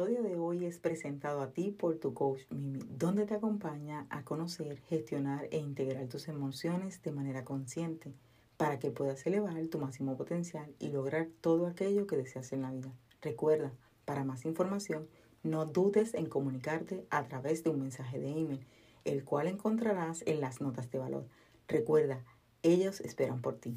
episodio de hoy es presentado a ti por tu coach Mimi, donde te acompaña a conocer, gestionar e integrar tus emociones de manera consciente para que puedas elevar tu máximo potencial y lograr todo aquello que deseas en la vida. Recuerda, para más información, no dudes en comunicarte a través de un mensaje de email, el cual encontrarás en las notas de valor. Recuerda, ellos esperan por ti.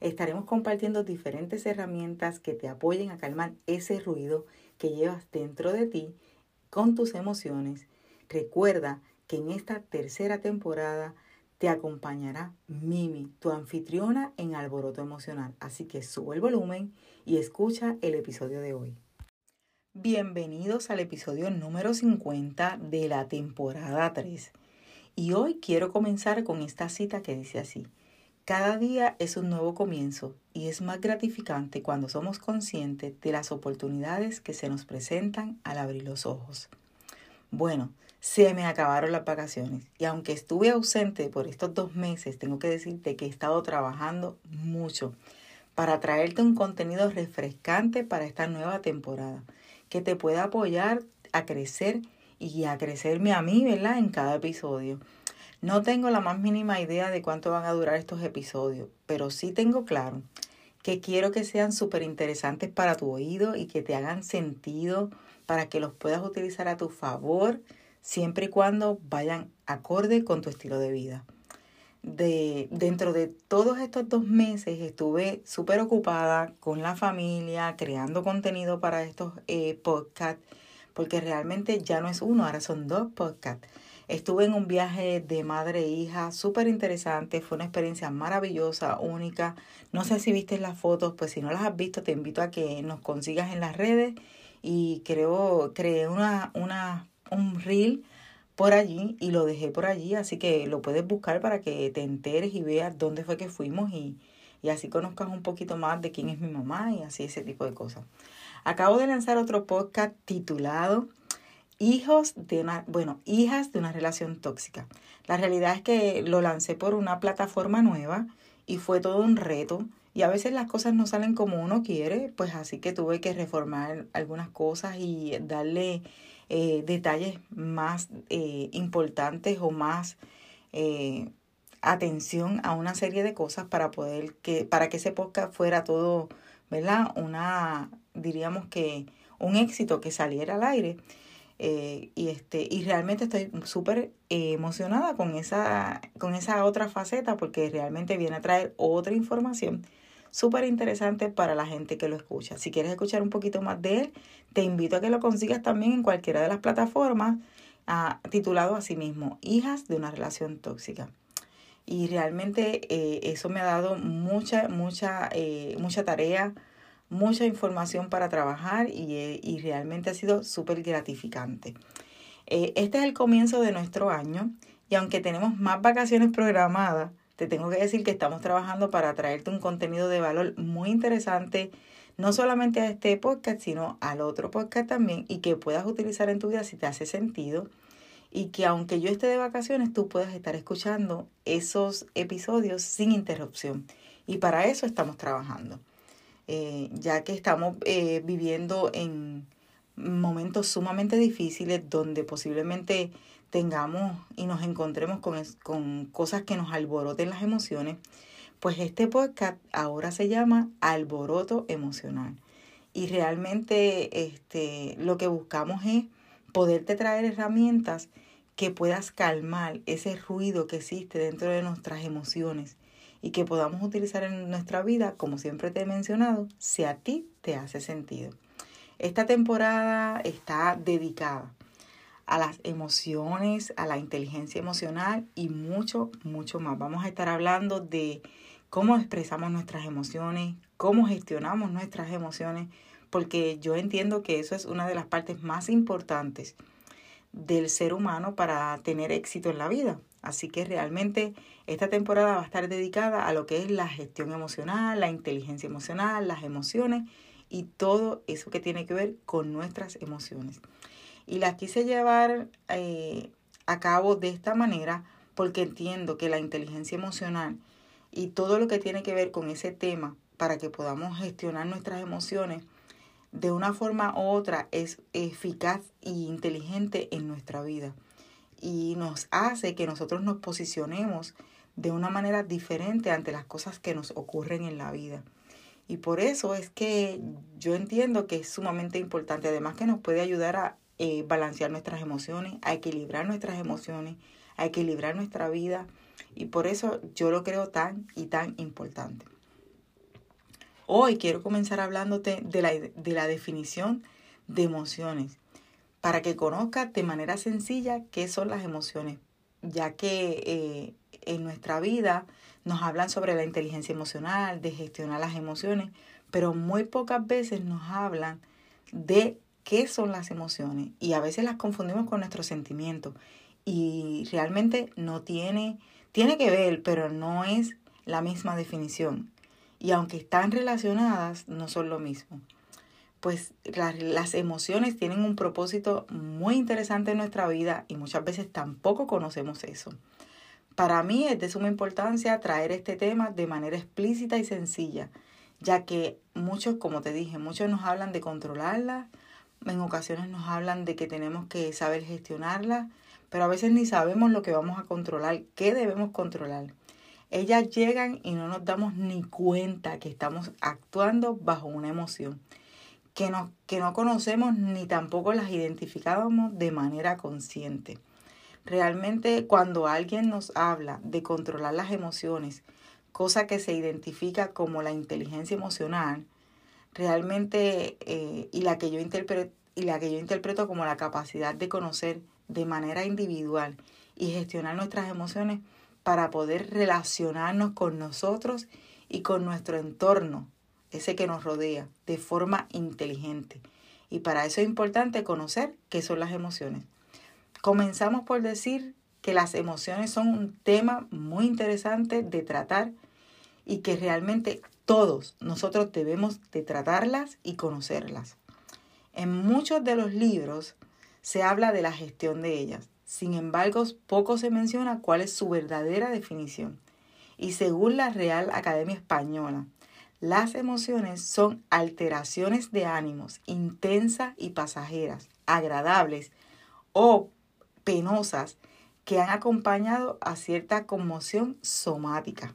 Estaremos compartiendo diferentes herramientas que te apoyen a calmar ese ruido que llevas dentro de ti con tus emociones. Recuerda que en esta tercera temporada te acompañará Mimi, tu anfitriona en Alboroto Emocional. Así que sube el volumen y escucha el episodio de hoy. Bienvenidos al episodio número 50 de la temporada 3. Y hoy quiero comenzar con esta cita que dice así. Cada día es un nuevo comienzo y es más gratificante cuando somos conscientes de las oportunidades que se nos presentan al abrir los ojos. Bueno, se me acabaron las vacaciones y aunque estuve ausente por estos dos meses, tengo que decirte que he estado trabajando mucho para traerte un contenido refrescante para esta nueva temporada que te pueda apoyar a crecer y a crecerme a mí, ¿verdad? En cada episodio. No tengo la más mínima idea de cuánto van a durar estos episodios, pero sí tengo claro que quiero que sean súper interesantes para tu oído y que te hagan sentido para que los puedas utilizar a tu favor siempre y cuando vayan acorde con tu estilo de vida. De, dentro de todos estos dos meses estuve súper ocupada con la familia, creando contenido para estos eh, podcasts, porque realmente ya no es uno, ahora son dos podcasts. Estuve en un viaje de madre e hija súper interesante, fue una experiencia maravillosa, única. No sé si viste las fotos, pues si no las has visto te invito a que nos consigas en las redes y creo, creé una, una, un reel por allí y lo dejé por allí, así que lo puedes buscar para que te enteres y veas dónde fue que fuimos y, y así conozcas un poquito más de quién es mi mamá y así ese tipo de cosas. Acabo de lanzar otro podcast titulado hijos de una, bueno, hijas de una relación tóxica. La realidad es que lo lancé por una plataforma nueva y fue todo un reto. Y a veces las cosas no salen como uno quiere, pues así que tuve que reformar algunas cosas y darle eh, detalles más eh, importantes o más eh, atención a una serie de cosas para poder que, para que ese podcast fuera todo, ¿verdad? Una, diríamos que un éxito que saliera al aire. Eh, y, este, y realmente estoy súper emocionada con esa, con esa otra faceta porque realmente viene a traer otra información súper interesante para la gente que lo escucha. Si quieres escuchar un poquito más de él, te invito a que lo consigas también en cualquiera de las plataformas, ah, titulado a sí mismo, Hijas de una relación tóxica. Y realmente eh, eso me ha dado mucha, mucha, eh, mucha tarea, mucha información para trabajar y, eh, y realmente ha sido súper gratificante. Eh, este es el comienzo de nuestro año y aunque tenemos más vacaciones programadas, te tengo que decir que estamos trabajando para traerte un contenido de valor muy interesante, no solamente a este podcast, sino al otro podcast también y que puedas utilizar en tu vida si te hace sentido y que aunque yo esté de vacaciones, tú puedas estar escuchando esos episodios sin interrupción. Y para eso estamos trabajando. Eh, ya que estamos eh, viviendo en momentos sumamente difíciles donde posiblemente tengamos y nos encontremos con, con cosas que nos alboroten las emociones, pues este podcast ahora se llama Alboroto Emocional. Y realmente este, lo que buscamos es poderte traer herramientas que puedas calmar ese ruido que existe dentro de nuestras emociones y que podamos utilizar en nuestra vida, como siempre te he mencionado, si a ti te hace sentido. Esta temporada está dedicada a las emociones, a la inteligencia emocional y mucho, mucho más. Vamos a estar hablando de cómo expresamos nuestras emociones, cómo gestionamos nuestras emociones porque yo entiendo que eso es una de las partes más importantes del ser humano para tener éxito en la vida. Así que realmente esta temporada va a estar dedicada a lo que es la gestión emocional, la inteligencia emocional, las emociones y todo eso que tiene que ver con nuestras emociones. Y las quise llevar eh, a cabo de esta manera porque entiendo que la inteligencia emocional y todo lo que tiene que ver con ese tema para que podamos gestionar nuestras emociones de una forma u otra es eficaz e inteligente en nuestra vida y nos hace que nosotros nos posicionemos de una manera diferente ante las cosas que nos ocurren en la vida. Y por eso es que yo entiendo que es sumamente importante, además que nos puede ayudar a eh, balancear nuestras emociones, a equilibrar nuestras emociones, a equilibrar nuestra vida. Y por eso yo lo creo tan y tan importante. Hoy quiero comenzar hablándote de la, de la definición de emociones para que conozcas de manera sencilla qué son las emociones, ya que eh, en nuestra vida nos hablan sobre la inteligencia emocional, de gestionar las emociones, pero muy pocas veces nos hablan de qué son las emociones y a veces las confundimos con nuestros sentimientos y realmente no tiene, tiene que ver, pero no es la misma definición. Y aunque están relacionadas, no son lo mismo pues las emociones tienen un propósito muy interesante en nuestra vida y muchas veces tampoco conocemos eso. Para mí es de suma importancia traer este tema de manera explícita y sencilla, ya que muchos, como te dije, muchos nos hablan de controlarlas, en ocasiones nos hablan de que tenemos que saber gestionarlas, pero a veces ni sabemos lo que vamos a controlar, qué debemos controlar. Ellas llegan y no nos damos ni cuenta que estamos actuando bajo una emoción que no, que no conocemos ni tampoco las identificábamos de manera consciente. Realmente cuando alguien nos habla de controlar las emociones, cosa que se identifica como la inteligencia emocional, realmente eh, y, la que yo interpreto, y la que yo interpreto como la capacidad de conocer de manera individual y gestionar nuestras emociones para poder relacionarnos con nosotros y con nuestro entorno ese que nos rodea, de forma inteligente. Y para eso es importante conocer qué son las emociones. Comenzamos por decir que las emociones son un tema muy interesante de tratar y que realmente todos nosotros debemos de tratarlas y conocerlas. En muchos de los libros se habla de la gestión de ellas. Sin embargo, poco se menciona cuál es su verdadera definición. Y según la Real Academia Española, las emociones son alteraciones de ánimos intensas y pasajeras, agradables o penosas que han acompañado a cierta conmoción somática.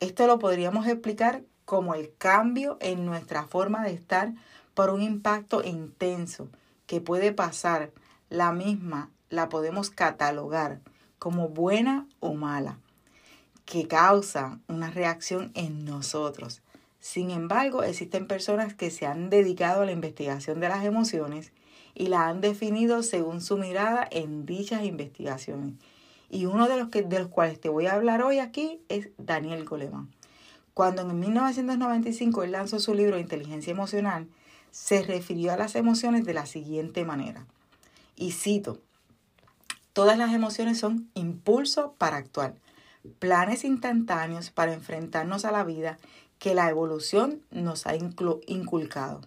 Esto lo podríamos explicar como el cambio en nuestra forma de estar por un impacto intenso que puede pasar. La misma la podemos catalogar como buena o mala que causa una reacción en nosotros. Sin embargo, existen personas que se han dedicado a la investigación de las emociones y la han definido según su mirada en dichas investigaciones. Y uno de los, que, de los cuales te voy a hablar hoy aquí es Daniel Goleman. Cuando en 1995 él lanzó su libro Inteligencia Emocional, se refirió a las emociones de la siguiente manera. Y cito, todas las emociones son impulso para actuar planes instantáneos para enfrentarnos a la vida que la evolución nos ha inculcado,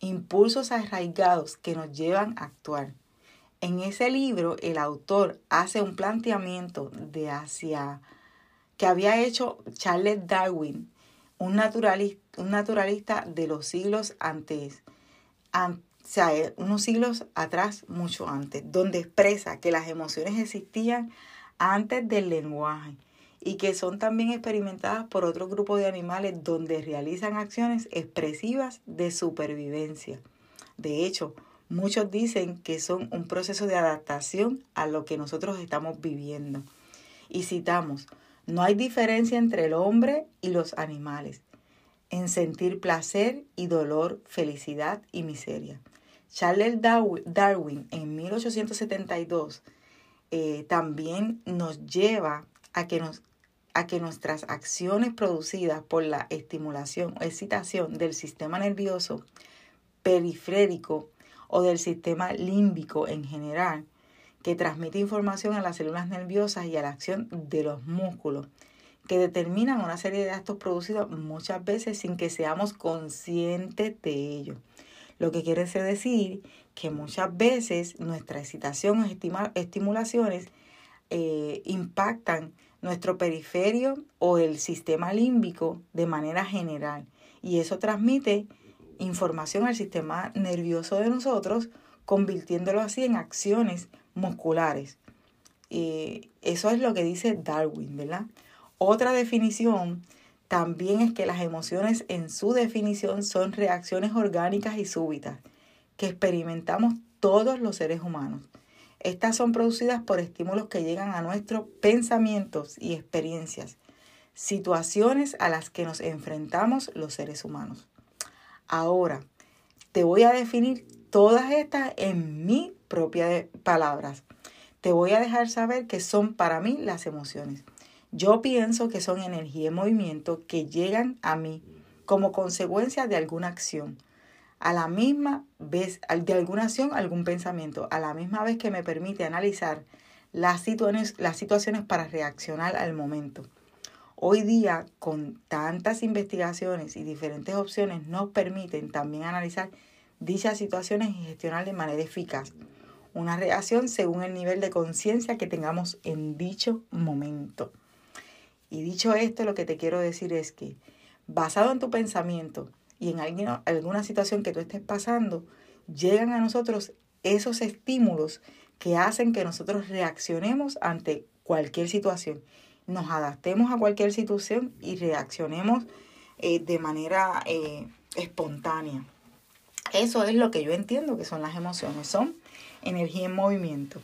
impulsos arraigados que nos llevan a actuar. En ese libro el autor hace un planteamiento de hacia que había hecho Charles Darwin, un naturalista, un naturalista de los siglos antes, sea, unos siglos atrás, mucho antes, donde expresa que las emociones existían antes del lenguaje y que son también experimentadas por otro grupo de animales donde realizan acciones expresivas de supervivencia. De hecho, muchos dicen que son un proceso de adaptación a lo que nosotros estamos viviendo. Y citamos, no hay diferencia entre el hombre y los animales en sentir placer y dolor, felicidad y miseria. Charles Darwin en 1872 eh, también nos lleva a que nos a que nuestras acciones producidas por la estimulación o excitación del sistema nervioso periférico o del sistema límbico en general, que transmite información a las células nerviosas y a la acción de los músculos, que determinan una serie de actos producidos muchas veces sin que seamos conscientes de ello. Lo que quiere decir que muchas veces nuestra excitación o estimulaciones eh, impactan nuestro periferio o el sistema límbico de manera general y eso transmite información al sistema nervioso de nosotros, convirtiéndolo así en acciones musculares. Y eso es lo que dice Darwin, ¿verdad? Otra definición también es que las emociones en su definición son reacciones orgánicas y súbitas que experimentamos todos los seres humanos. Estas son producidas por estímulos que llegan a nuestros pensamientos y experiencias, situaciones a las que nos enfrentamos los seres humanos. Ahora, te voy a definir todas estas en mis propias palabras. Te voy a dejar saber que son para mí las emociones. Yo pienso que son energía en movimiento que llegan a mí como consecuencia de alguna acción. A la misma vez, de alguna acción, algún pensamiento. A la misma vez que me permite analizar las situaciones, las situaciones para reaccionar al momento. Hoy día, con tantas investigaciones y diferentes opciones, nos permiten también analizar dichas situaciones y gestionar de manera eficaz una reacción según el nivel de conciencia que tengamos en dicho momento. Y dicho esto, lo que te quiero decir es que, basado en tu pensamiento y en alguna, alguna situación que tú estés pasando, llegan a nosotros esos estímulos que hacen que nosotros reaccionemos ante cualquier situación nos adaptemos a cualquier situación y reaccionemos eh, de manera eh, espontánea. Eso es lo que yo entiendo que son las emociones, son energía en movimiento.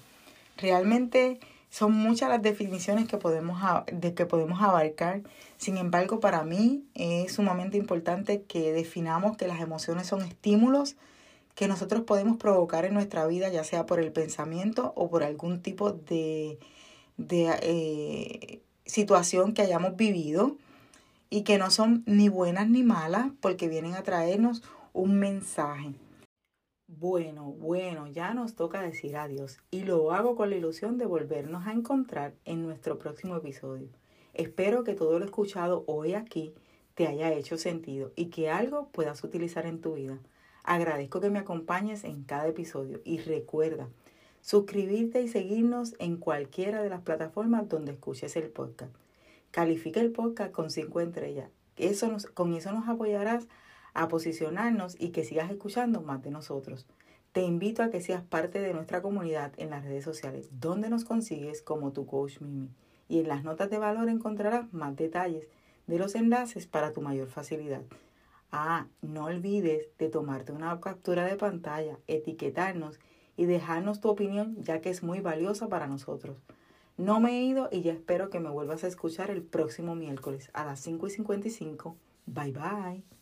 Realmente son muchas las definiciones que podemos, de que podemos abarcar. Sin embargo, para mí es sumamente importante que definamos que las emociones son estímulos que nosotros podemos provocar en nuestra vida, ya sea por el pensamiento o por algún tipo de, de eh, situación que hayamos vivido y que no son ni buenas ni malas porque vienen a traernos un mensaje. Bueno, bueno, ya nos toca decir adiós y lo hago con la ilusión de volvernos a encontrar en nuestro próximo episodio. Espero que todo lo escuchado hoy aquí te haya hecho sentido y que algo puedas utilizar en tu vida. Agradezco que me acompañes en cada episodio y recuerda, suscribirte y seguirnos en cualquiera de las plataformas donde escuches el podcast. Califica el podcast con 5 estrellas. Eso con eso nos apoyarás a posicionarnos y que sigas escuchando más de nosotros. Te invito a que seas parte de nuestra comunidad en las redes sociales, donde nos consigues como tu coach Mimi. Y en las notas de valor encontrarás más detalles de los enlaces para tu mayor facilidad. Ah, no olvides de tomarte una captura de pantalla, etiquetarnos y dejarnos tu opinión ya que es muy valiosa para nosotros. No me he ido y ya espero que me vuelvas a escuchar el próximo miércoles a las 5 y 55. Bye bye.